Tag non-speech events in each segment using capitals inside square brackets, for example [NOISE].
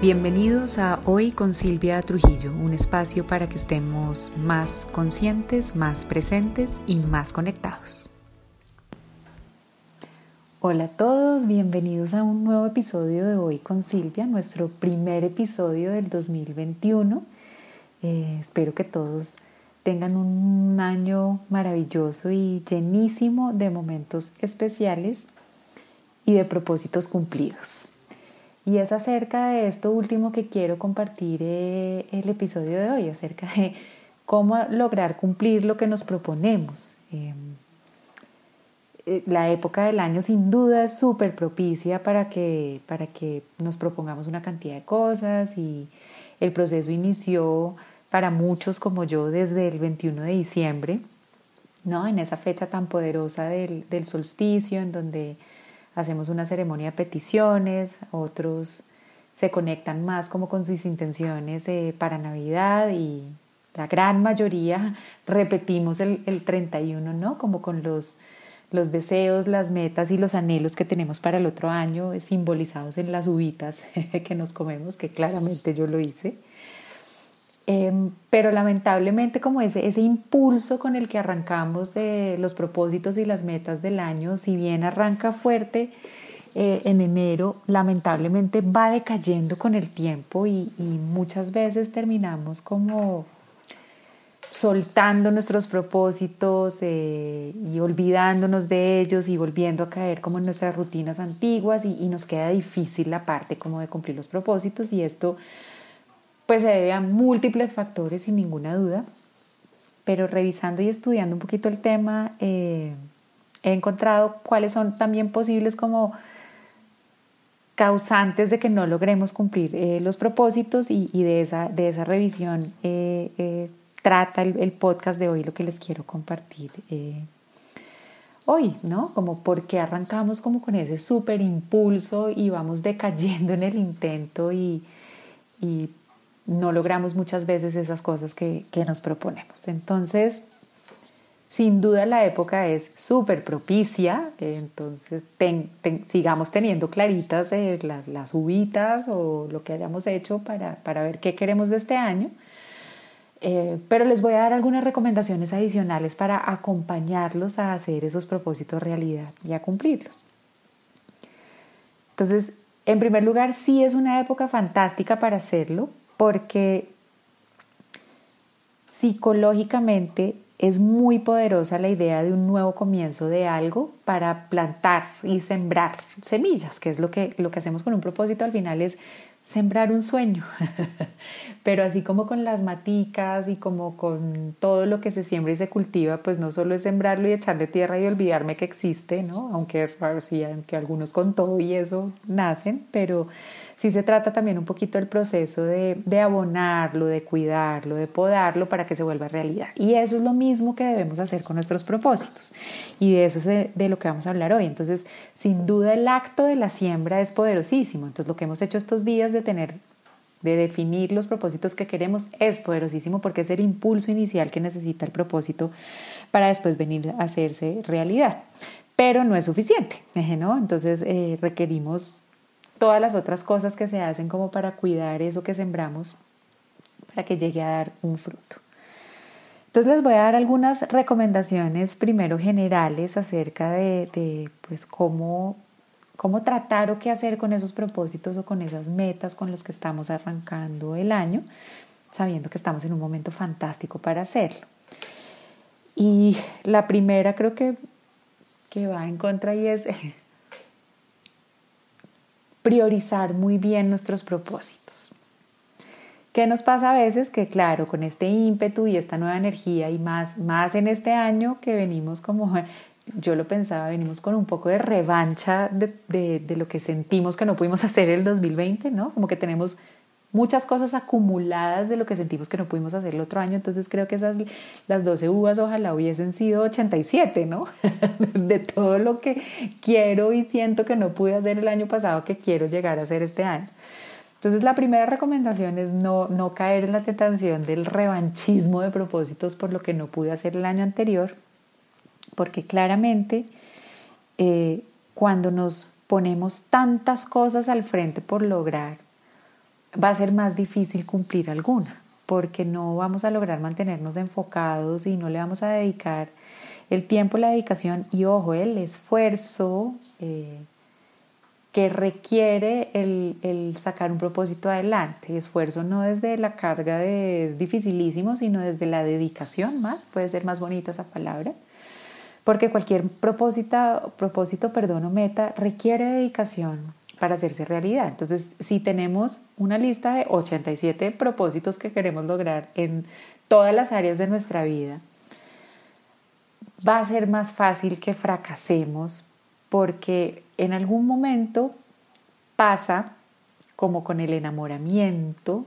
Bienvenidos a Hoy con Silvia Trujillo, un espacio para que estemos más conscientes, más presentes y más conectados. Hola a todos, bienvenidos a un nuevo episodio de Hoy con Silvia, nuestro primer episodio del 2021. Eh, espero que todos tengan un año maravilloso y llenísimo de momentos especiales y de propósitos cumplidos. Y es acerca de esto último que quiero compartir eh, el episodio de hoy, acerca de cómo lograr cumplir lo que nos proponemos. Em, eh, la época del año sin duda es súper propicia para que, para que nos propongamos una cantidad de cosas y el proceso inició para muchos como yo desde el 21 de diciembre, ¿no? en esa fecha tan poderosa del, del solsticio en donde hacemos una ceremonia de peticiones, otros se conectan más como con sus intenciones eh, para Navidad y la gran mayoría [LAUGHS] repetimos el, el 31, ¿no? Como con los, los deseos, las metas y los anhelos que tenemos para el otro año simbolizados en las uvitas [LAUGHS] que nos comemos, que claramente yo lo hice. Em, pero lamentablemente como ese, ese impulso con el que arrancamos de los propósitos y las metas del año, si bien arranca fuerte eh, en enero, lamentablemente va decayendo con el tiempo y, muchas veces terminamos como soltando nuestros propósitos eh, y olvidándonos de ellos y volviendo a caer como en nuestras rutinas antiguas y, y nos queda difícil la parte como de cumplir los propósitos y esto pues se debe a múltiples factores sin ninguna duda, pero revisando y estudiando un poquito el tema, eh, he encontrado cuáles son también posibles como causantes de que no logremos cumplir eh, los propósitos y, de, esa, de esa revisión eh, trata el, podcast de hoy, lo que les quiero compartir hoy, ¿no? Como porque arrancamos como con ese súper impulso y vamos decayendo en el intento y no logramos muchas veces esas cosas que, nos proponemos. Entonces, sin duda la época es súper propicia, entonces sigamos teniendo claritas eh, las, uvitas o lo que hayamos hecho para, ver qué queremos de este año. Eh, pero les voy a dar algunas recomendaciones adicionales para acompañarlos a hacer esos propósitos realidad y a cumplirlos. Entonces, en primer lugar, sí es una época fantástica para hacerlo porque psicológicamente es muy poderosa la idea de un nuevo comienzo de algo para plantar y sembrar semillas, que es lo que, lo que hacemos con un propósito al final es sembrar un sueño. [LAUGHS] Pero así como con las maticas y como con todo lo que se siembra y se cultiva, pues no solo es sembrarlo y echarle tierra y olvidarme que existe, ¿no? Aunque, sí, aunque algunos con todo y eso nacen, pero sí se trata también un poquito del proceso de, de, abonarlo, de cuidarlo, de podarlo para que se vuelva realidad. Y eso es lo mismo que debemos hacer con nuestros propósitos. Y de eso es de, lo que vamos a hablar hoy. Entonces, sin duda el acto de la siembra es poderosísimo. Entonces, lo que hemos hecho estos días de tener de definir los propósitos que queremos es poderosísimo porque es el impulso inicial que necesita el propósito para después venir a hacerse realidad. Pero no es suficiente, ¿no? Entonces eh, requerimos todas las otras cosas que se hacen como para cuidar eso que sembramos para que llegue a dar un fruto. Entonces les voy a dar algunas recomendaciones primero generales acerca de, pues cómo, cómo tratar o qué hacer con esos propósitos o con esas metas con los que estamos arrancando el año, sabiendo que estamos en un momento fantástico para hacerlo. Y la primera creo que, que va en contra y es priorizar muy bien nuestros propósitos. ¿Qué nos pasa a veces? Que claro, con este ímpetu y esta nueva energía y más, más en este año que venimos como, [LAUGHS] yo lo pensaba, venimos con un poco de revancha de, de, de lo que sentimos que no pudimos [LAUGHS] hacer el 2020, ¿no? Como que tenemos muchas cosas acumuladas de lo que sentimos que no pudimos hacer el otro año, entonces creo que esas las 12 uvas ojalá hubiesen sido 87, ¿no? [LAUGHS] de todo lo que quiero y siento que no pude hacer el año pasado que quiero llegar a hacer este año. Entonces la primera recomendación es no, no caer en la tentación del revanchismo de propósitos por lo que no pude hacer el año anterior, porque claramente eh, cuando nos ponemos tantas cosas al frente por lograr, va a ser más difícil cumplir alguna, porque no vamos a lograr mantenernos enfocados y no le vamos a dedicar el tiempo, la dedicación y, ojo, el esfuerzo eh, que requiere el, sacar un propósito adelante. Esfuerzo no desde la carga de dificilísimo, sino desde la dedicación más, puede ser más bonita esa palabra, porque cualquier propósito, propósito perdón, o meta requiere dedicación para hacerse realidad. Entonces, si tenemos una lista de 87 propósitos que queremos lograr en todas las áreas de nuestra vida, va a ser más fácil que fracasemos porque en algún momento pasa, como con el enamoramiento,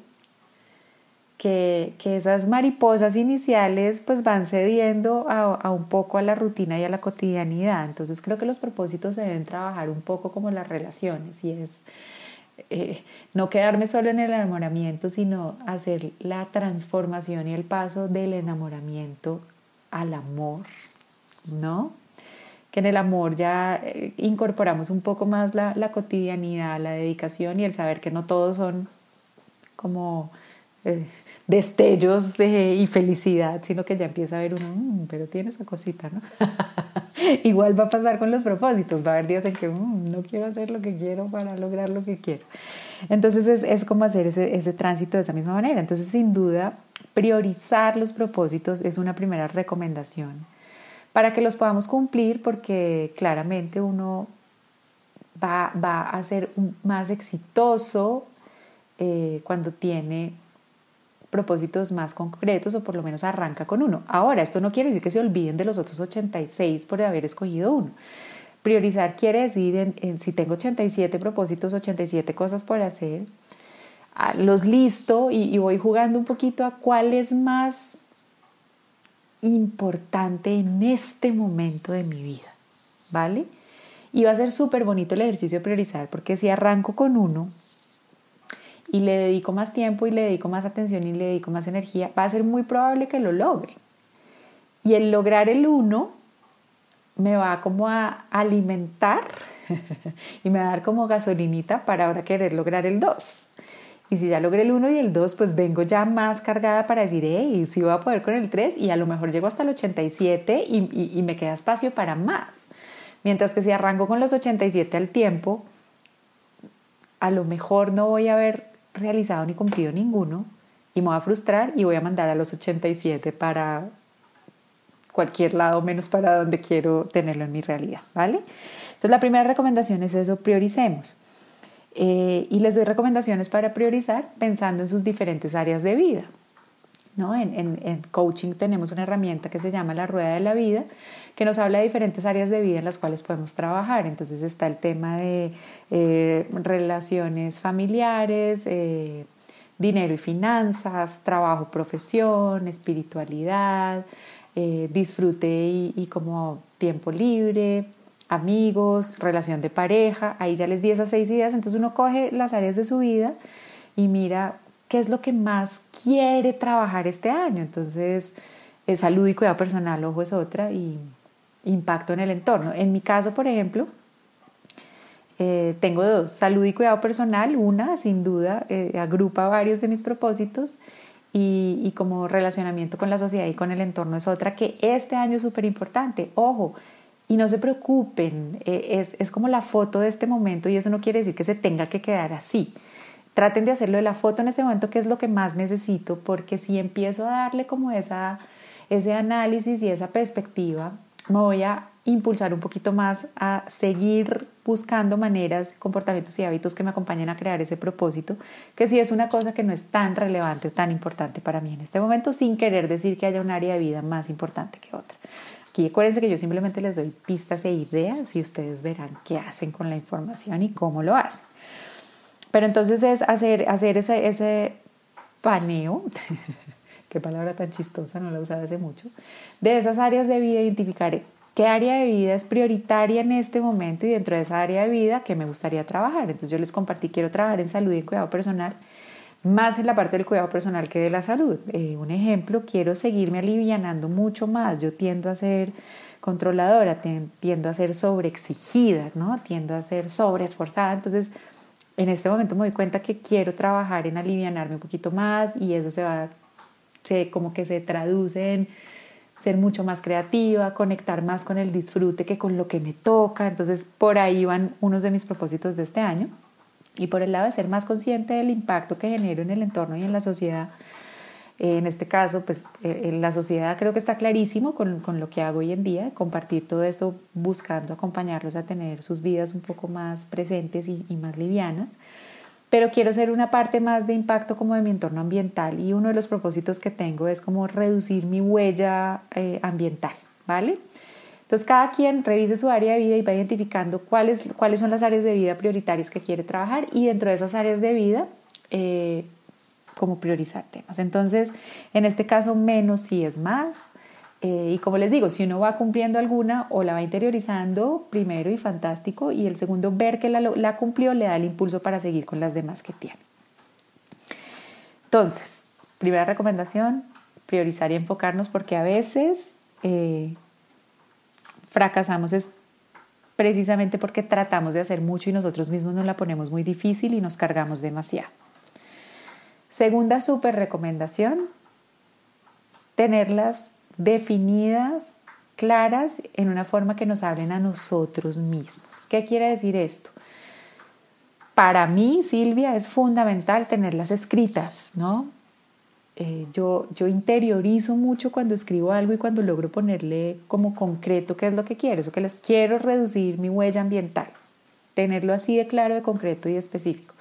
que, esas mariposas iniciales pues van cediendo a, un poco a la rutina y a la cotidianidad. Entonces creo que los propósitos se deben trabajar un poco como las relaciones y es eh, no quedarme solo en el enamoramiento, sino hacer la transformación y el paso del enamoramiento al amor, ¿no? que en el amor ya eh, incorporamos un poco más la, cotidianidad, la dedicación y el saber que no todos son como eh, destellos de, y felicidad, sino que ya empieza a ver uno, mm, pero tiene esa cosita, ¿no? [LAUGHS] Igual va a pasar con los propósitos, va a haber días en que mm, no quiero hacer lo que quiero para lograr lo que quiero. Entonces es, es como hacer ese, ese tránsito de esa misma manera. Entonces sin duda, priorizar los propósitos es una primera recomendación para que los podamos cumplir porque claramente uno va, a ser más exitoso eh, cuando tiene propósitos más concretos o por lo menos arranca con uno. Ahora, esto no quiere decir que se olviden de los otros 86 por haber escogido uno. Priorizar quiere decir, en, si tengo 87 propósitos, 87 cosas por hacer, ah, los listo y, y voy jugando un poquito a cuál es más importante en este momento de mi vida, ¿vale? Y va a ser súper bonito el ejercicio de priorizar, porque si arranco con uno y le dedico más tiempo y le dedico más atención y le dedico más energía, va a ser muy probable que lo logre. Y el lograr el uno me va como a alimentar [LAUGHS] y me va a dar como gasolinita para ahora querer lograr el dos. Y si ya logré el 1 y el 2, pues vengo ya más cargada para decir, hey, sí voy a poder con el 3 y a lo mejor llego hasta el 87 y, y, me queda espacio para más. Mientras que si arranco con los 87 al tiempo, a lo mejor no voy a haber realizado ni cumplido ninguno y me voy a frustrar y voy a mandar a los 87 para cualquier lado menos para donde quiero tenerlo en mi realidad, ¿vale? Entonces la primera recomendación es eso, prioricemos. Eh, y les doy recomendaciones para priorizar pensando en sus diferentes áreas de vida. ¿No? En, coaching tenemos una herramienta que se llama la rueda de la vida, que nos habla de diferentes áreas de vida en las cuales podemos trabajar. Entonces está el tema de eh, relaciones familiares, eh, dinero y finanzas, trabajo, profesión, espiritualidad, disfrute y, y como tiempo libre, amigos, relación de pareja, ahí ya les di esas seis ideas, entonces uno coge las áreas de su vida y mira qué es lo que más quiere trabajar este año. Entonces, salud y cuidado personal, ojo es otra, y impacto en el entorno. En mi caso, por ejemplo, eh, tengo dos, salud y cuidado personal, una sin duda eh, agrupa varios de mis propósitos y, como relacionamiento con la sociedad y con el entorno es otra que este año es súper importante. Ojo, y no se preocupen, eh, es, es como la foto de este momento y eso no quiere decir que se tenga que quedar así. Traten de hacerlo de la foto en este momento, que es lo que más necesito, porque si empiezo a darle como esa, ese análisis y esa perspectiva, me voy a impulsar un poquito más a seguir buscando maneras, comportamientos y hábitos que me acompañen a crear ese propósito, que sí es una cosa que no es tan relevante, tan importante para mí en este momento, sin querer decir que haya un área de vida más importante que otra. Aquí acuérdense que yo simplemente les doy pistas e ideas y ustedes verán qué hacen con la información y cómo lo hacen. Pero entonces es hacer, hacer ese, ese paneo, [LAUGHS] qué palabra tan chistosa, no la usaba hace mucho, de esas áreas de vida identificar qué área de vida es prioritaria en este momento y dentro de esa área de vida que me gustaría trabajar. Entonces yo les compartí, quiero trabajar en salud y cuidado personal más en la parte del cuidado personal que de la salud. Eh, un ejemplo, quiero seguirme alivianando mucho más. Yo tiendo a ser controladora, tiendo a ser sobreexigida, ¿no? Tiendo a ser sobreesforzada. Entonces, en este momento me doy cuenta que quiero trabajar en alivianarme un poquito más y eso se va, se, como que se traduce en ser mucho más creativa, conectar más con el disfrute que con lo que me toca. Entonces, por ahí van unos de mis propósitos de este año. Y por el lado de ser más consciente del impacto que genero en el entorno y en la sociedad, en este caso, pues eh, en la sociedad creo que está clarísimo con, con, lo que hago hoy en día, compartir todo esto buscando acompañarlos a tener sus vidas un poco más presentes y, y más livianas pero quiero ser una parte más de impacto como de mi entorno ambiental y uno de los propósitos que tengo es como reducir mi huella eh, ambiental, ¿vale? Entonces cada quien revise su área de vida y va identificando cuáles, cuáles son las áreas de vida prioritarias que quiere trabajar y dentro de esas áreas de vida eh, como priorizar temas. Entonces, en este caso, menos sí es más. Eh, y como les digo, si uno va cumpliendo alguna o la va interiorizando, primero y fantástico, y el segundo, ver que la, cumplió, le da el impulso para seguir con las demás que tiene. Entonces, primera recomendación, priorizar y enfocarnos porque a veces eh, fracasamos es precisamente porque tratamos de hacer mucho y nosotros mismos nos la ponemos muy difícil y nos cargamos demasiado. Segunda super recomendación, tenerlas definidas, claras, en una forma que nos hablen a nosotros mismos. ¿Qué quiere decir esto? Para mí, Silvia, es fundamental tenerlas escritas, ¿no? Eh, yo, yo interiorizo mucho cuando escribo algo y cuando logro ponerle como concreto qué es lo que quiero, eso que les quiero reducir mi huella ambiental, tenerlo así de claro, de concreto y específico.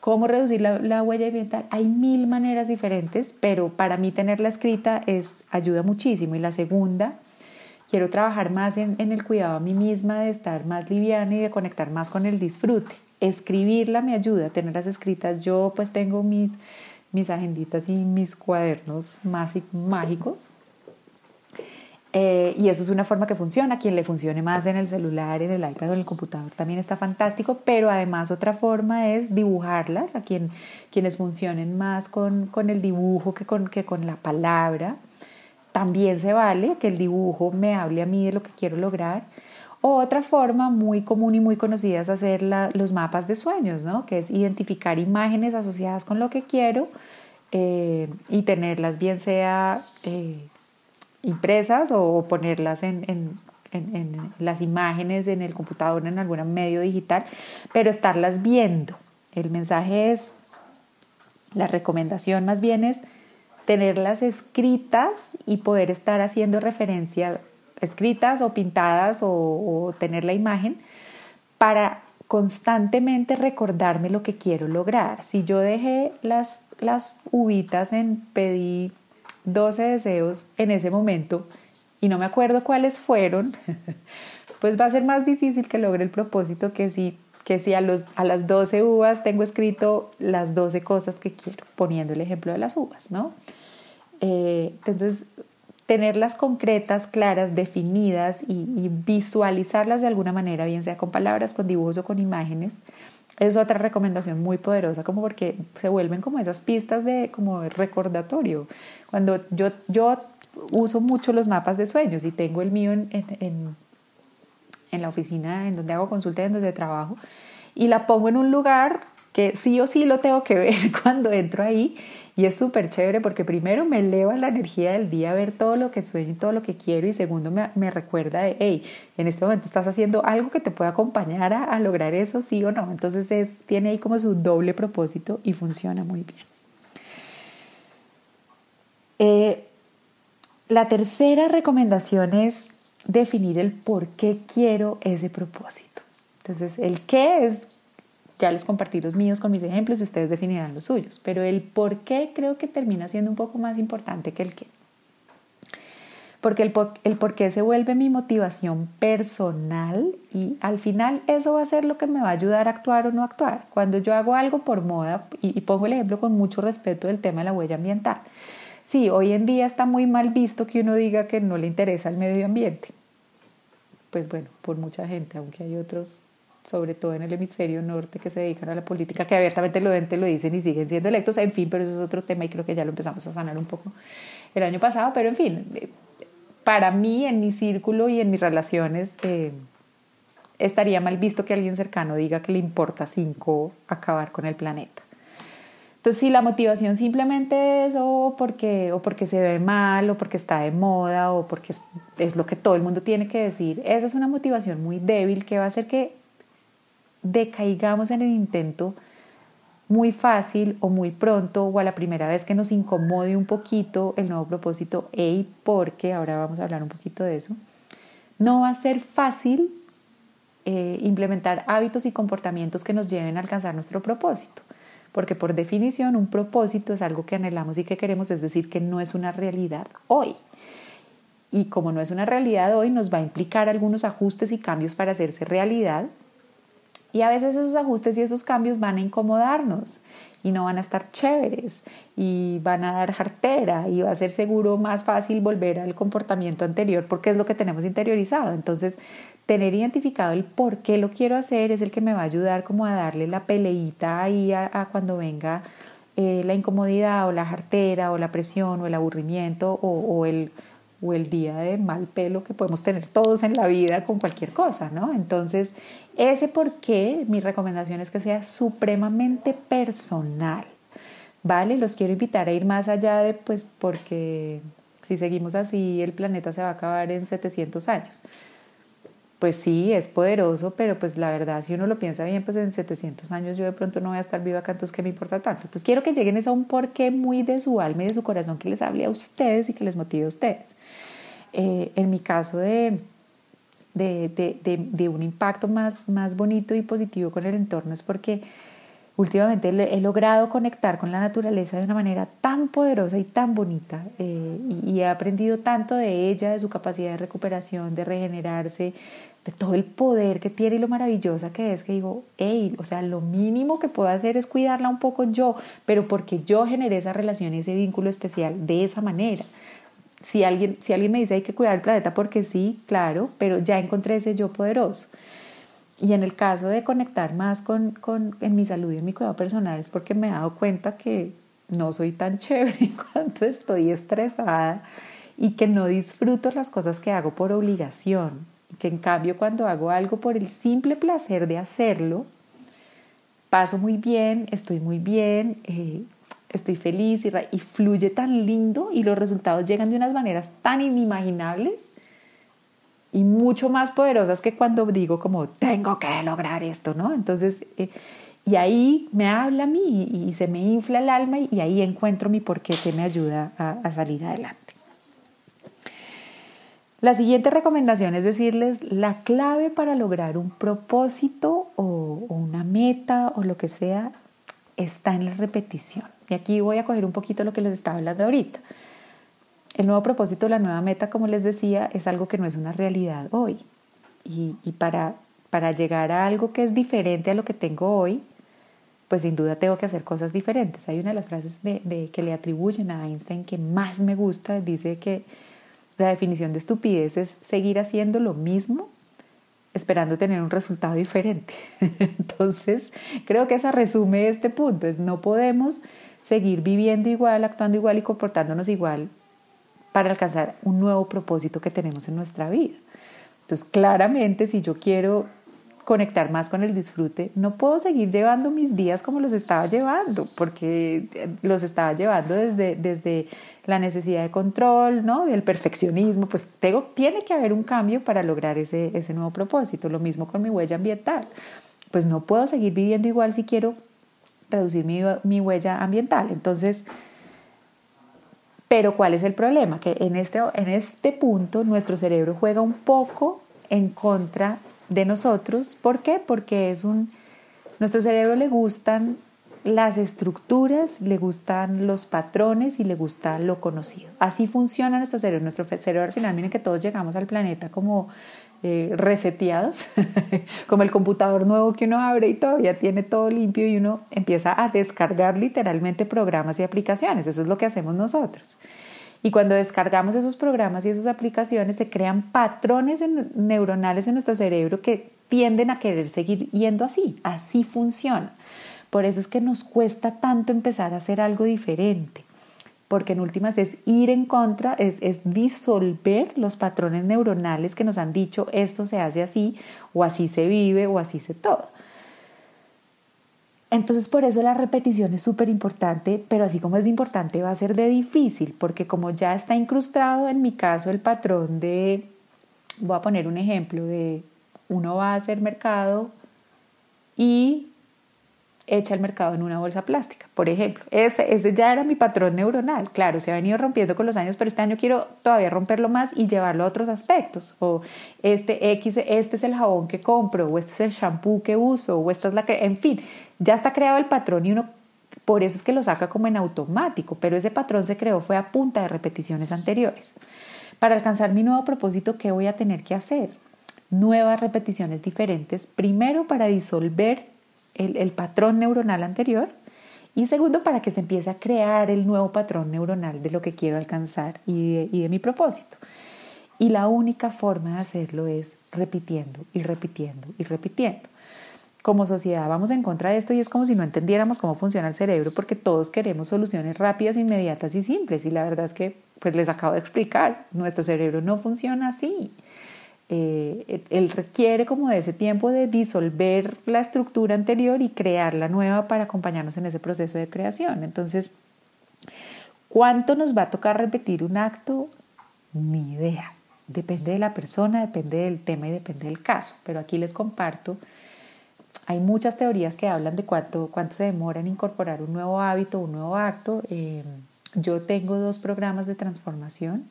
¿Cómo reducir la, huella ambiental? Hay mil maneras diferentes, pero para mí tenerla escrita es, ayuda muchísimo. Y la segunda, quiero trabajar más en, el cuidado a mí misma, de estar más liviana y de conectar más con el disfrute. Escribirla me ayuda, tenerlas escritas. Yo pues tengo mis, mis agenditas y mis cuadernos mágicos eh, y eso es una forma que funciona. Quien le funcione más en el celular, en el iPad o en el computador también está fantástico, pero además otra forma es dibujarlas, a quien, quienes funcionen más con, con el dibujo que con, que con la palabra. También se vale que el dibujo me hable a mí de lo que quiero lograr. O otra forma muy común y muy conocida es hacer los mapas de sueños, ¿no? que es identificar imágenes asociadas con lo que quiero eh, y tenerlas bien sea... Eh, impresas o ponerlas en, en, en, las imágenes en el computador, en algún medio digital, pero estarlas viendo. El mensaje es, la recomendación más bien es tenerlas escritas y poder estar haciendo referencia, escritas o pintadas o, tener la imagen para constantemente recordarme lo que quiero lograr. Si yo dejé las, las uvitas en pedí 12 deseos en ese momento y no me acuerdo cuáles fueron, [LAUGHS] pues va a ser más difícil que logre el propósito que si, que si a, los, a las 12 uvas tengo escrito las 12 cosas que quiero, poniendo el ejemplo de las uvas, ¿no? Eh, entonces, tenerlas concretas, claras, definidas y, y, visualizarlas de alguna manera, bien sea con palabras, con dibujos o con imágenes, es otra recomendación muy poderosa, como porque se vuelven como esas pistas de como recordatorio. Cuando yo, yo uso mucho los mapas de sueños y tengo el mío en, en, en la oficina en donde hago consulta, en donde trabajo, y la pongo en un lugar que sí o sí lo tengo que ver [LAUGHS] cuando entro ahí y es súper chévere porque primero me eleva la energía del día a ver todo lo que sueño y todo lo que quiero y segundo me, me recuerda de, hey, en este momento estás haciendo algo que te puede acompañar a, lograr eso, sí o no. Entonces es, tiene ahí como su doble propósito y funciona muy bien. Eh, la tercera recomendación es definir el por qué quiero ese propósito. Entonces, el qué es ya les compartí los míos con mis ejemplos y ustedes definirán los suyos, pero el por qué creo que termina siendo un poco más importante que el qué. Porque el por, el por qué se vuelve mi motivación personal y al final eso va a ser lo que me va a ayudar a actuar o no actuar. Cuando yo hago algo por moda, y, y pongo el ejemplo con mucho respeto del tema de la huella ambiental, sí, hoy en día está muy mal visto que uno diga que no le interesa el medio ambiente. Pues bueno, por mucha gente, aunque hay otros sobre todo en el hemisferio norte, que se dedican a la política, que abiertamente lo, lo dicen y siguen siendo electos, en fin, pero eso es otro tema y creo que ya lo empezamos a sanar un poco el año pasado, pero en fin, eh, para mí, en mi círculo y en mis relaciones, eh, estaría mal visto que alguien cercano diga que le importa cinco acabar con el planeta. Entonces, si la motivación simplemente es o porque, o porque se ve mal, o porque está de moda, o porque es, es, lo que todo el mundo tiene que decir, esa es una motivación muy débil que va a hacer que decaigamos en el intento muy fácil o muy pronto o a la primera vez que nos incomode un poquito el nuevo propósito, y porque, ahora vamos a hablar un poquito de eso, no va a ser fácil eh, implementar hábitos y comportamientos que nos lleven a alcanzar nuestro propósito. Porque por definición un propósito es algo que anhelamos y que queremos, es decir, que no es una realidad hoy. Y como no es una realidad hoy, nos va a implicar algunos ajustes y cambios para hacerse realidad y a veces esos ajustes y esos cambios van a incomodarnos y no van a estar chéveres y van a dar jartera y va a ser seguro más fácil volver al comportamiento anterior porque es lo que tenemos interiorizado. Entonces, tener identificado el por qué lo quiero hacer es el que me va a ayudar como a darle la peleita ahí a, cuando venga eh, la incomodidad o la jartera o la presión o el aburrimiento o, o el o el día de mal pelo que podemos tener todos en la vida con cualquier cosa, ¿no? Entonces, ese por qué, mi recomendación es que sea supremamente personal, ¿vale? Los quiero invitar a ir más allá de, pues, porque si seguimos así, el planeta se va a acabar en 700 años pues sí, es poderoso, pero pues la verdad, si uno lo piensa bien, pues en 700 años yo de pronto no voy a estar viva acá, entonces ¿qué me importa tanto? Entonces quiero que lleguen a un porqué muy de su alma y de su corazón que les hable a ustedes y que les motive a ustedes. Eh, en mi caso de, de, de, de, un impacto más, más bonito y positivo con el entorno es porque últimamente he logrado conectar con la naturaleza de una manera tan poderosa y tan bonita eh, y, he aprendido tanto de ella, de su capacidad de recuperación, de regenerarse, de todo el poder que tiene y lo maravillosa que es que digo, hey, o sea, lo mínimo que puedo hacer es cuidarla un poco yo, pero porque yo generé esa relación ese vínculo especial de esa manera. Si alguien, si alguien me dice hay que cuidar el planeta porque sí, claro, pero ya encontré ese yo poderoso. Y en el caso de conectar más con, con, en mi salud y en mi cuidado personal es porque me he dado cuenta que no soy tan chévere [LAUGHS] cuando estoy estresada y que no disfruto las cosas que hago por obligación. Que en cambio cuando hago algo por el simple placer de hacerlo, paso muy bien, estoy muy bien, eh, estoy feliz y, fluye tan lindo y los resultados llegan de unas maneras tan inimaginables y mucho más poderosas que cuando digo como tengo que lograr esto, ¿no? Entonces, eh, y ahí me habla a mí y, se me infla el alma y, ahí encuentro mi porqué que me ayuda a, salir adelante. La siguiente recomendación es decirles la clave para lograr un propósito o, o una meta o lo que sea está en la repetición. Y aquí voy a coger un poquito lo que les estaba hablando ahorita. El nuevo propósito, la nueva meta, como les decía, es algo que no es una realidad hoy. Y, para, para llegar a algo que es diferente a lo que tengo hoy, pues sin duda tengo que hacer cosas diferentes. Hay una de las frases de, que le atribuyen a Einstein que más me gusta, dice que la definición de estupidez es seguir haciendo lo mismo esperando tener un resultado diferente. [LAUGHS] Entonces, creo que esa resume este punto, es no podemos seguir viviendo igual, actuando igual y comportándonos igual para alcanzar un nuevo propósito que tenemos en nuestra vida. Entonces, claramente, si yo quiero conectar más con el disfrute, no puedo seguir llevando mis días como los estaba llevando, porque los estaba llevando desde, desde la necesidad de control, ¿no? del perfeccionismo, pues tengo, tiene que haber un cambio para lograr ese, ese nuevo propósito. Lo mismo con mi huella ambiental. Pues no puedo seguir viviendo igual si quiero reducir mi, mi huella ambiental. Entonces, pero ¿cuál es el problema? Que en este, en este punto nuestro cerebro juega un poco en contra de nosotros. ¿Por qué? Porque es un, nuestro cerebro le gustan las estructuras, le gustan los patrones y le gusta lo conocido. Así funciona nuestro cerebro. Nuestro cerebro al final, miren que todos llegamos al planeta como eh, reseteados, [LAUGHS] como el computador nuevo que uno abre y todavía tiene todo limpio y uno empieza a descargar literalmente programas y aplicaciones. Eso es lo que hacemos nosotros. Y cuando descargamos esos programas y esas aplicaciones, se crean patrones neuronales en nuestro cerebro que tienden a querer seguir yendo así. Así funciona. Por eso es que nos cuesta tanto empezar a hacer algo diferente. Porque en últimas es ir en contra, es, es disolver los patrones neuronales que nos han dicho esto se hace así, o así se vive, o así se todo. Entonces por eso la repetición es súper importante, pero así como es importante va a ser de difícil, porque como ya está incrustado en mi caso el patrón de, voy a poner un ejemplo de uno va a hacer mercado y echa el mercado en una bolsa plástica, por ejemplo. Ese, ese ya era mi patrón neuronal. Claro, se ha venido rompiendo con los años, pero este año quiero todavía romperlo más y llevarlo a otros aspectos. O este X, este es el jabón que compro, o este es el shampoo que uso, o esta es la que, en fin, ya está creado el patrón y uno por eso es que lo saca como en automático, pero ese patrón se creó fue a punta de repeticiones anteriores. Para alcanzar mi nuevo propósito, ¿qué voy a tener que hacer? Nuevas repeticiones diferentes, primero para disolver el, patrón neuronal anterior y segundo para que se empiece a crear el nuevo patrón neuronal de lo que quiero alcanzar y de, mi propósito. Y la única forma de hacerlo es repitiendo y repitiendo y repitiendo. Como sociedad vamos en contra de esto y es como si no entendiéramos cómo funciona el cerebro porque todos queremos soluciones rápidas, inmediatas y simples. Y la verdad es que, pues les acabo de explicar, nuestro cerebro no funciona así. Eh, él requiere como de ese tiempo de disolver la estructura anterior y crear la nueva para acompañarnos en ese proceso de creación. Entonces, ¿cuánto nos va a tocar repetir un acto? Ni idea. Depende de la persona, depende del tema y depende del caso. Pero aquí les comparto, hay muchas teorías que hablan de cuánto, cuánto se demora en incorporar un nuevo hábito, un nuevo acto. Eh, yo tengo dos programas de transformación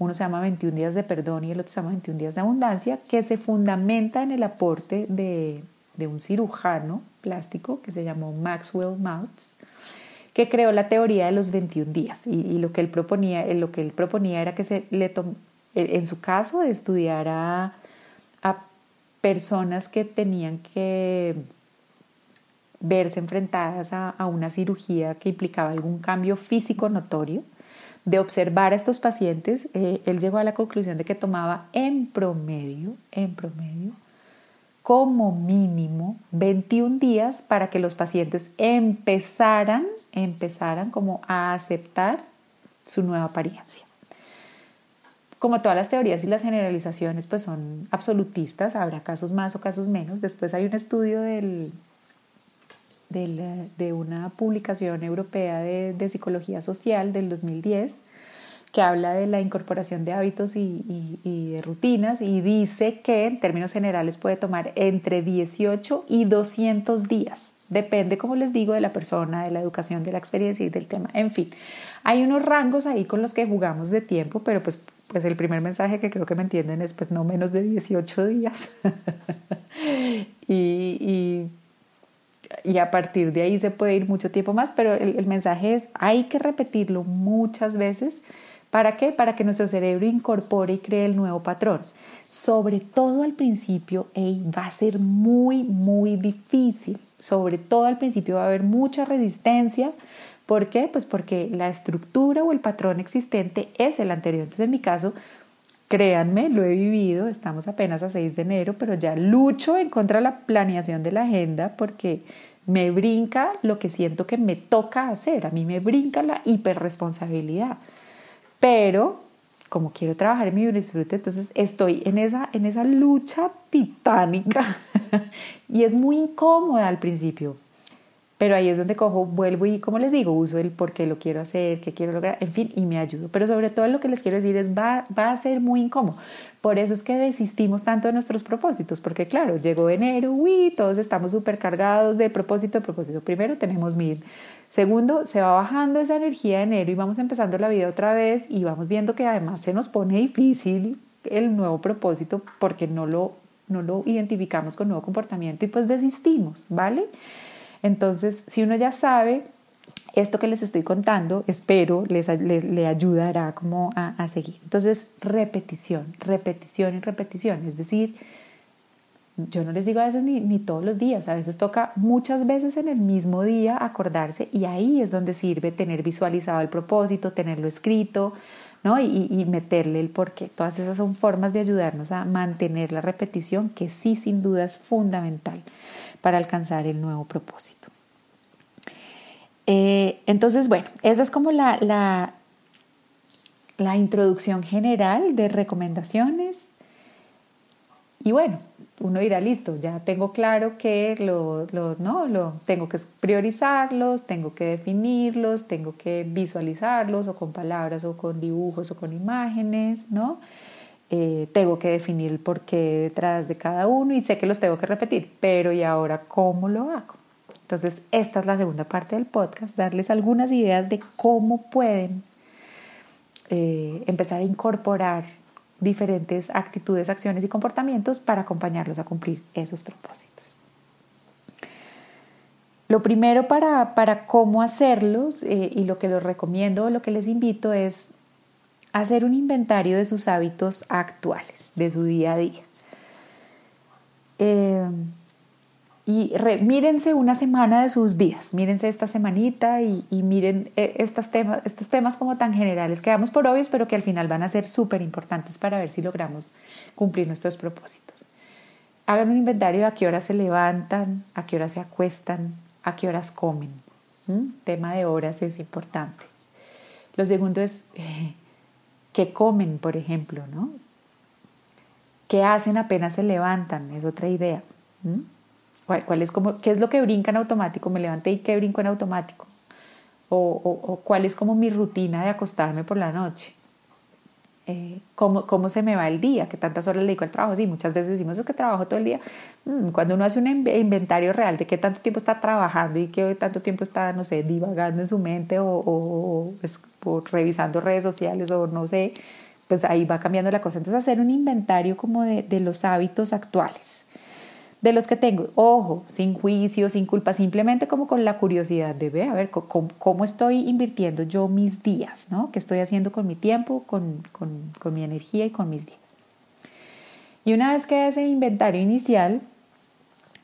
uno se llama 21 días de perdón y el otro se llama 21 días de abundancia, que se fundamenta en el aporte de, un cirujano plástico que se llamó Maxwell Maltz, que creó la teoría de los 21 días. Y, lo, que él proponía, lo que él proponía era que se le en su caso, de estudiar a, personas que tenían que verse enfrentadas a, a, una cirugía que implicaba algún cambio físico notorio de observar a estos pacientes, eh, él llegó a la conclusión de que tomaba en promedio, en promedio, como mínimo 21 días para que los pacientes empezaran, empezaran como a aceptar su nueva apariencia. Como todas las teorías y las generalizaciones pues son absolutistas, habrá casos más o casos menos. Después hay un estudio del, de una publicación europea de, psicología social del 2010 que habla de la incorporación de hábitos y, de rutinas y dice que en términos generales puede tomar entre 18 y 200 días. Depende, como les digo, de la persona, de la educación, de la experiencia y del tema. En fin, hay unos rangos ahí con los que jugamos de tiempo, pero pues, pues el primer mensaje que creo que me entienden es pues no menos de 18 días. [LAUGHS] y y a partir de ahí se puede ir mucho tiempo más, pero el, mensaje es, hay que repetirlo muchas veces. ¿Para qué? Para que nuestro cerebro incorpore y cree el nuevo patrón. Sobre todo al principio, va a ser muy, muy difícil. Sobre todo al principio va a haber mucha resistencia. ¿Por qué? Pues porque la estructura o el patrón existente es el anterior. Entonces, en mi caso, créanme, lo he vivido, estamos apenas a 6 de enero, pero ya lucho en contra de la planeación de la agenda porque me brinca lo que siento que me toca hacer, a mí me brinca la hiperresponsabilidad. Pero como quiero trabajar en mi disfrute, entonces estoy en esa, en esa lucha titánica [LAUGHS] y es muy incómoda al principio. Pero ahí es donde cojo, vuelvo y como les digo, uso el por qué lo quiero hacer, qué quiero lograr, en fin, y me ayudo. Pero sobre todo lo que les quiero decir es, va, va a ser muy incómodo. Por eso es que desistimos tanto de nuestros propósitos, porque claro, llegó enero, uy, todos estamos súper cargados de propósito, propósito. Primero tenemos mil. Segundo, se va bajando esa energía de enero y vamos empezando la vida otra vez y vamos viendo que además se nos pone difícil el nuevo propósito porque no lo, no lo identificamos con nuevo comportamiento y pues desistimos, ¿vale? Entonces, si uno ya sabe esto que les estoy contando, espero les, le ayudará como a, seguir. Entonces, repetición, repetición y repetición. Es decir, yo no les digo a veces ni, ni, todos los días, a veces toca muchas veces en el mismo día acordarse y ahí es donde sirve tener visualizado el propósito, tenerlo escrito, ¿no? Y, y meterle el porqué. Todas esas son formas de ayudarnos a mantener la repetición que sí sin duda es fundamental para alcanzar el nuevo propósito. Eh, entonces, bueno, esa es como la, la, introducción general de recomendaciones. Y bueno, uno dirá, listo, ya tengo claro que lo, no, lo, tengo que priorizarlos, tengo que definirlos, tengo que visualizarlos o con palabras o con dibujos o con imágenes, ¿no? Eh, tengo que definir el porqué detrás de cada uno y sé que los tengo que repetir, pero ¿y ahora cómo lo hago? Entonces, esta es la segunda parte del podcast, darles algunas ideas de cómo pueden eh, empezar a incorporar diferentes actitudes, acciones y comportamientos para acompañarlos a cumplir esos propósitos. Lo primero para, para cómo hacerlos eh, y lo que les recomiendo, lo que les invito es hacer un inventario de sus hábitos actuales, de su día a día. Eh, y mírense una semana de sus vidas, mírense esta semanita y, miren eh, estos temas, estos temas como tan generales que damos por obvios, pero que al final van a ser súper importantes para ver si logramos cumplir nuestros propósitos. Hagan un inventario de a qué horas se levantan, a qué horas se acuestan, a qué horas comen. Tema de horas es importante. Lo segundo es eh, qué comen, por ejemplo, ¿no? ¿Qué hacen apenas se levantan? Es otra idea. ¿Cuál, es como, ¿Qué es lo que brinca en automático? Me levanté y qué brinco en automático. O, o, cuál es como mi rutina de acostarme por la noche. Eh, ¿cómo, ¿Cómo se me va el día? ¿Qué tantas horas le dedico al trabajo? Sí, muchas veces decimos es que trabajo todo el día. Mm, cuando uno hace un inventario real de qué tanto tiempo está trabajando y qué tanto tiempo está, no sé, divagando en su mente o, o, o revisando redes sociales o no sé, pues ahí va cambiando la cosa. Entonces hacer un inventario como de, de los hábitos actuales de los que tengo. Ojo, sin juicio, sin culpa, simplemente como con la curiosidad de ver, a ver, cómo, estoy invirtiendo yo mis días, ¿no? ¿Qué estoy haciendo con mi tiempo, con, con mi energía y con mis días? Y una vez que ese inventario inicial,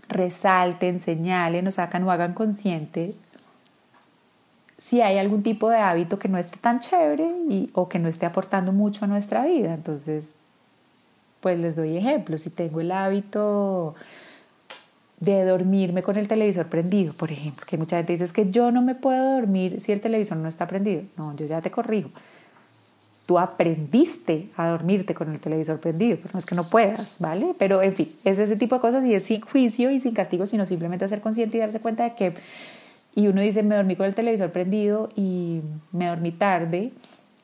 resalten, señalen o sacan o hagan consciente si hay algún tipo de hábito que no esté tan chévere y, o que no esté aportando mucho a nuestra vida. Entonces, pues les doy ejemplos. Si tengo el hábito de dormirme con el televisor prendido, por ejemplo, que mucha gente dice es que yo no me puedo dormir si el televisor no está prendido. No, yo ya te corrijo. Tú aprendiste a dormirte con el televisor prendido, pero no es que no puedas, ¿vale? Pero en fin, es ese tipo de cosas y es sin juicio y sin castigo, sino simplemente ser consciente y darse cuenta de que, y uno dice, me dormí con el televisor prendido y me dormí tarde,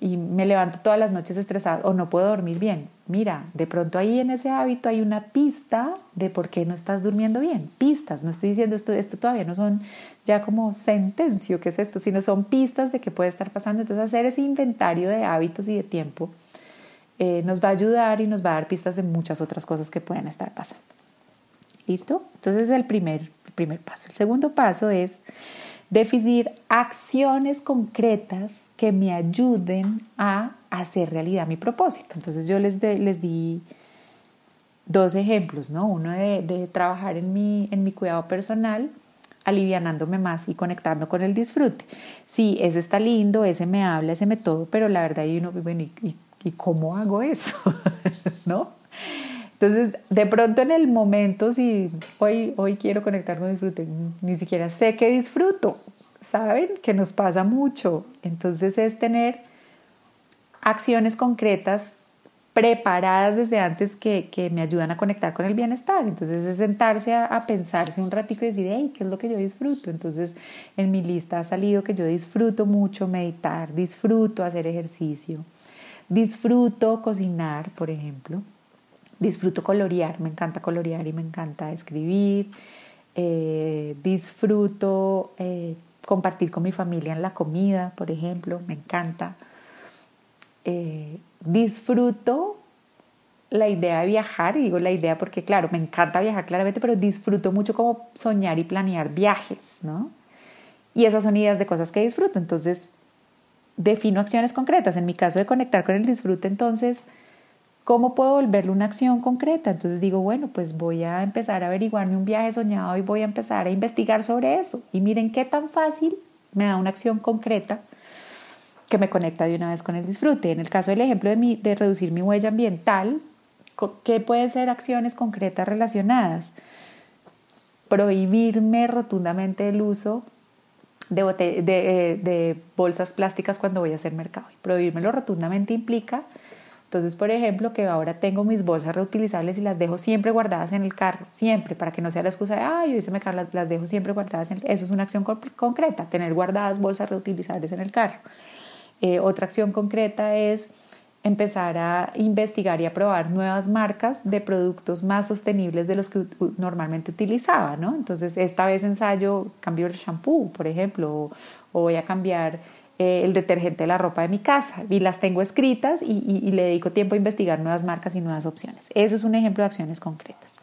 y me levanto todas las noches estresada o no puedo dormir bien. Mira, de pronto ahí en ese hábito hay una pista de por qué no estás durmiendo bien. Pistas, no estoy diciendo esto, esto todavía no son ya como sentencio, que es esto, sino son pistas de qué puede estar pasando. Entonces hacer ese inventario de hábitos y de tiempo eh, nos va a ayudar y nos va a dar pistas de muchas otras cosas que pueden estar pasando. ¿Listo? Entonces es el primer, el primer paso. El segundo paso es Definir acciones concretas que me ayuden a hacer realidad mi propósito. Entonces yo les, les di dos ejemplos, ¿no? Uno de, trabajar en mi, en mi cuidado personal, alivianándome más y conectando con el disfrute. Sí, ese está lindo, ese me habla, ese me todo, pero la verdad y uno, bueno, ¿y, y cómo hago eso? [LAUGHS] ¿No? Entonces, de pronto en el momento, si hoy, hoy quiero conectar con disfrute, ni siquiera sé que disfruto, ¿saben? Que nos pasa mucho. Entonces es tener acciones concretas preparadas desde antes que, que, me ayudan a conectar con el bienestar. Entonces es sentarse a, pensarse un ratico y decir, hey, ¿qué es lo que yo disfruto? Entonces en mi lista ha salido que yo disfruto mucho meditar, disfruto hacer ejercicio, disfruto cocinar, por ejemplo, disfruto colorear, me encanta colorear y me encanta escribir, eh, disfruto eh, compartir con mi familia en la comida, por ejemplo, me encanta. Eh, disfruto la idea de viajar, digo la idea porque, claro, me encanta viajar claramente, pero disfruto mucho como soñar y planear viajes, ¿no? Y esas son ideas de cosas que disfruto. Entonces, defino acciones concretas. En mi caso de conectar con el disfrute, entonces, ¿Cómo puedo volverlo una acción concreta? Entonces digo, bueno, pues voy a empezar a averiguarme un viaje soñado y voy a empezar a investigar sobre eso. Y miren qué tan fácil me da una acción concreta que me conecta de una vez con el disfrute. En el caso del ejemplo de, mi, de reducir mi huella ambiental, ¿qué pueden ser acciones concretas relacionadas? Prohibirme rotundamente el uso de, de, bolsas plásticas cuando voy a hacer mercado. Y prohibírmelo rotundamente implica, entonces, por ejemplo, que ahora tengo mis bolsas reutilizables y las dejo siempre guardadas en el carro, siempre, para que no sea la excusa de, ay, yo hice mercado, las, las dejo siempre guardadas en Eso es una acción concreta, tener guardadas bolsas reutilizables en el carro. Eh, otra acción concreta es empezar a investigar y a probar nuevas marcas de productos más sostenibles de los que normalmente utilizaba, ¿no? Entonces, esta vez ensayo, cambio el shampoo, por ejemplo, o, voy a cambiar eh, el detergente de la ropa de mi casa y las tengo escritas y, y le dedico tiempo a investigar nuevas marcas y nuevas opciones. Ese es un ejemplo de acciones concretas.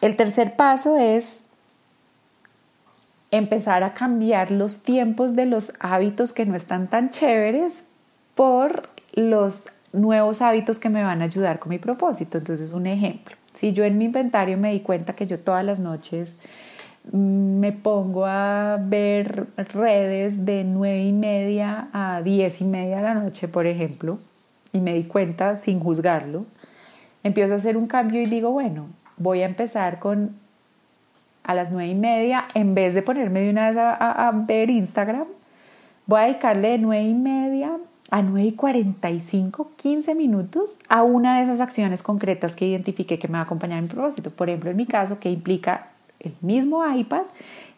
El tercer paso es empezar a cambiar los tiempos de los hábitos que no están tan chéveres por los nuevos hábitos que me van a ayudar con mi propósito. Entonces, un ejemplo, si yo en mi inventario me di cuenta que yo todas las noches mm, me pongo a ver redes de nueve y media a diez y media de la noche, por ejemplo, y me di cuenta sin juzgarlo, empiezo a hacer un cambio y digo, bueno, voy a empezar con a las nueve y media, en vez de ponerme de una vez a, a ver Instagram, voy a dedicarle de nueve y media a 9 y 45, 15 minutos a una de esas acciones concretas que identifique que me va a acompañar en propósito. Por ejemplo, en mi caso, que implica el mismo iPad,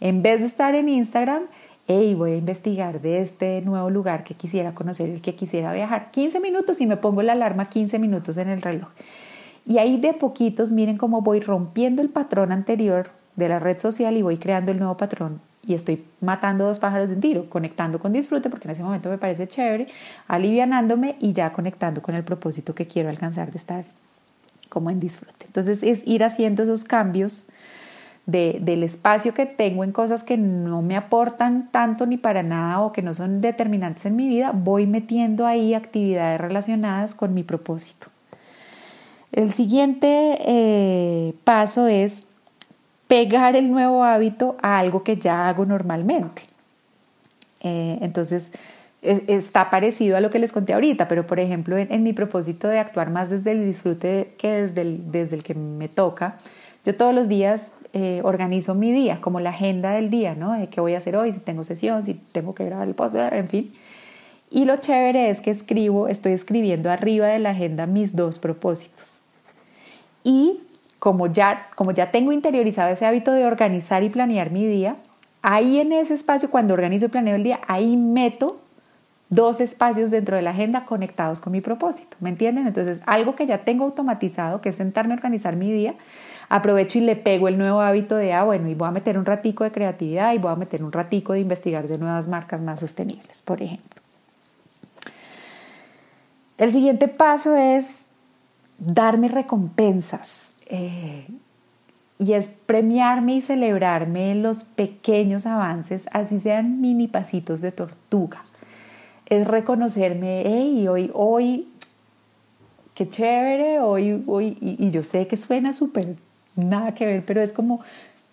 en vez de estar en Instagram, hey, voy a investigar de este nuevo lugar que quisiera conocer, el que quisiera viajar. 15 minutos y me pongo la alarma 15 minutos en el reloj. Y ahí de poquitos, miren cómo voy rompiendo el patrón anterior de la red social y voy creando el nuevo patrón y estoy matando dos pájaros de un tiro, conectando con disfrute, porque en ese momento me parece chévere, alivianándome y ya conectando con el propósito que quiero alcanzar de estar como en disfrute. Entonces es ir haciendo esos cambios de, del espacio que tengo en cosas que no me aportan tanto ni para nada o que no son determinantes en mi vida, voy metiendo ahí actividades relacionadas con mi propósito. El siguiente eh, paso es pegar el nuevo hábito a algo que ya hago normalmente. Eh, entonces, e, está parecido a lo que les conté ahorita, pero por ejemplo, en, mi propósito de actuar más desde el disfrute que desde el, desde el que me toca, yo todos los días eh, organizo mi día, como la agenda del día, ¿no? De qué voy a hacer hoy, si tengo sesión, si tengo que grabar el post, en fin. Y lo chévere es que escribo, estoy escribiendo arriba de la agenda mis dos propósitos. Y como ya, como ya tengo interiorizado ese hábito de organizar y planear mi día, ahí en ese espacio, cuando organizo y planeo el día, ahí meto dos espacios dentro de la agenda conectados con mi propósito, ¿me entienden? Entonces, algo que ya tengo automatizado, que es sentarme a organizar mi día, aprovecho y le pego el nuevo hábito de, ah, bueno, y voy a meter un ratico de creatividad y voy a meter un ratico de investigar de nuevas marcas más sostenibles, por ejemplo. El siguiente paso es darme recompensas. Eh, y es premiarme y celebrarme los pequeños avances, así sean mini pasitos de tortuga. Es reconocerme, hey, hoy, hoy, qué chévere, hoy, hoy, y, yo sé que suena súper nada que ver, pero es como,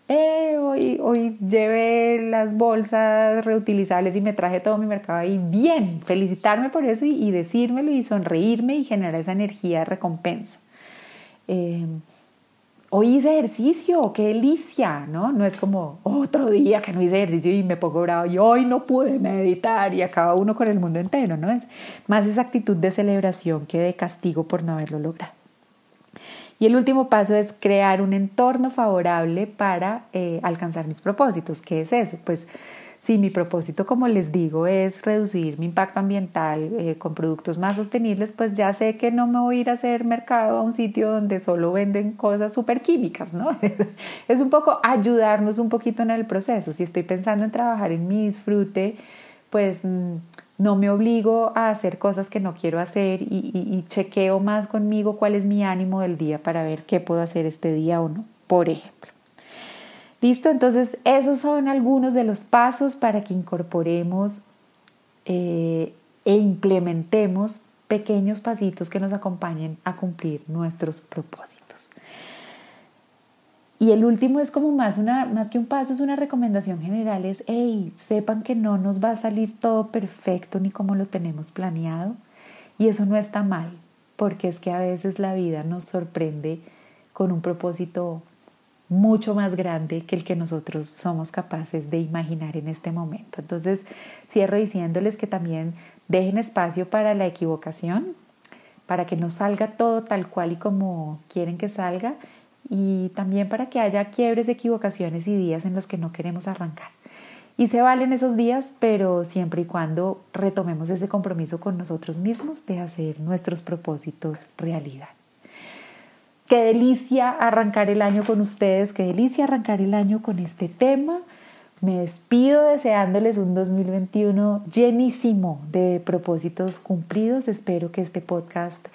eh, hoy, hoy llevé las bolsas reutilizables y me traje todo mi mercado ahí bien, felicitarme por eso y, y decírmelo y sonreírme y generar esa energía de recompensa. Eh, hoy hice ejercicio, qué delicia, ¿no? No es como otro día que no hice ejercicio y me pongo bravo y hoy no pude meditar y acaba uno con el mundo entero, ¿no? Es más esa actitud de celebración que de castigo por no haberlo logrado. Y el último paso es crear un entorno favorable para eh, alcanzar mis propósitos. ¿Qué es eso? Pues si mi propósito, como les digo, es reducir mi impacto ambiental eh, con productos más sostenibles, pues ya sé que no me voy a ir a hacer mercado a un sitio donde solo venden cosas súper químicas, ¿no? [LAUGHS] es un poco ayudarnos un poquito en el proceso. Si estoy pensando en trabajar en mi disfrute, pues mm, no me obligo a hacer cosas que no quiero hacer y, y chequeo más conmigo cuál es mi ánimo del día para ver qué puedo hacer este día o no, por ejemplo. Listo, entonces esos son algunos de los pasos para que incorporemos eh, e implementemos pequeños pasitos que nos acompañen a cumplir nuestros propósitos. Y el último es como más, una, más que un paso, es una recomendación general, es, hey, sepan que no nos va a salir todo perfecto ni como lo tenemos planeado. Y eso no está mal, porque es que a veces la vida nos sorprende con un propósito mucho más grande que el que nosotros somos capaces de imaginar en este momento. Entonces, cierro diciéndoles que también dejen espacio para la equivocación, para que no salga todo tal cual y como quieren que salga y también para que haya quiebres, equivocaciones y días en los que no queremos arrancar. Y se valen esos días, pero siempre y cuando retomemos ese compromiso con nosotros mismos de hacer nuestros propósitos realidad. Qué delicia arrancar el año con ustedes, qué delicia arrancar el año con este tema. Me despido deseándoles un 2021 llenísimo de propósitos cumplidos. Espero que este podcast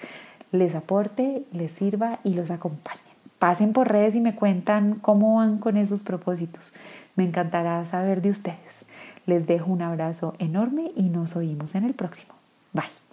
les aporte, les sirva y los acompañe. Pasen por redes y me cuentan cómo van con esos propósitos. Me encantará saber de ustedes. Les dejo un abrazo enorme y nos oímos en el próximo. Bye.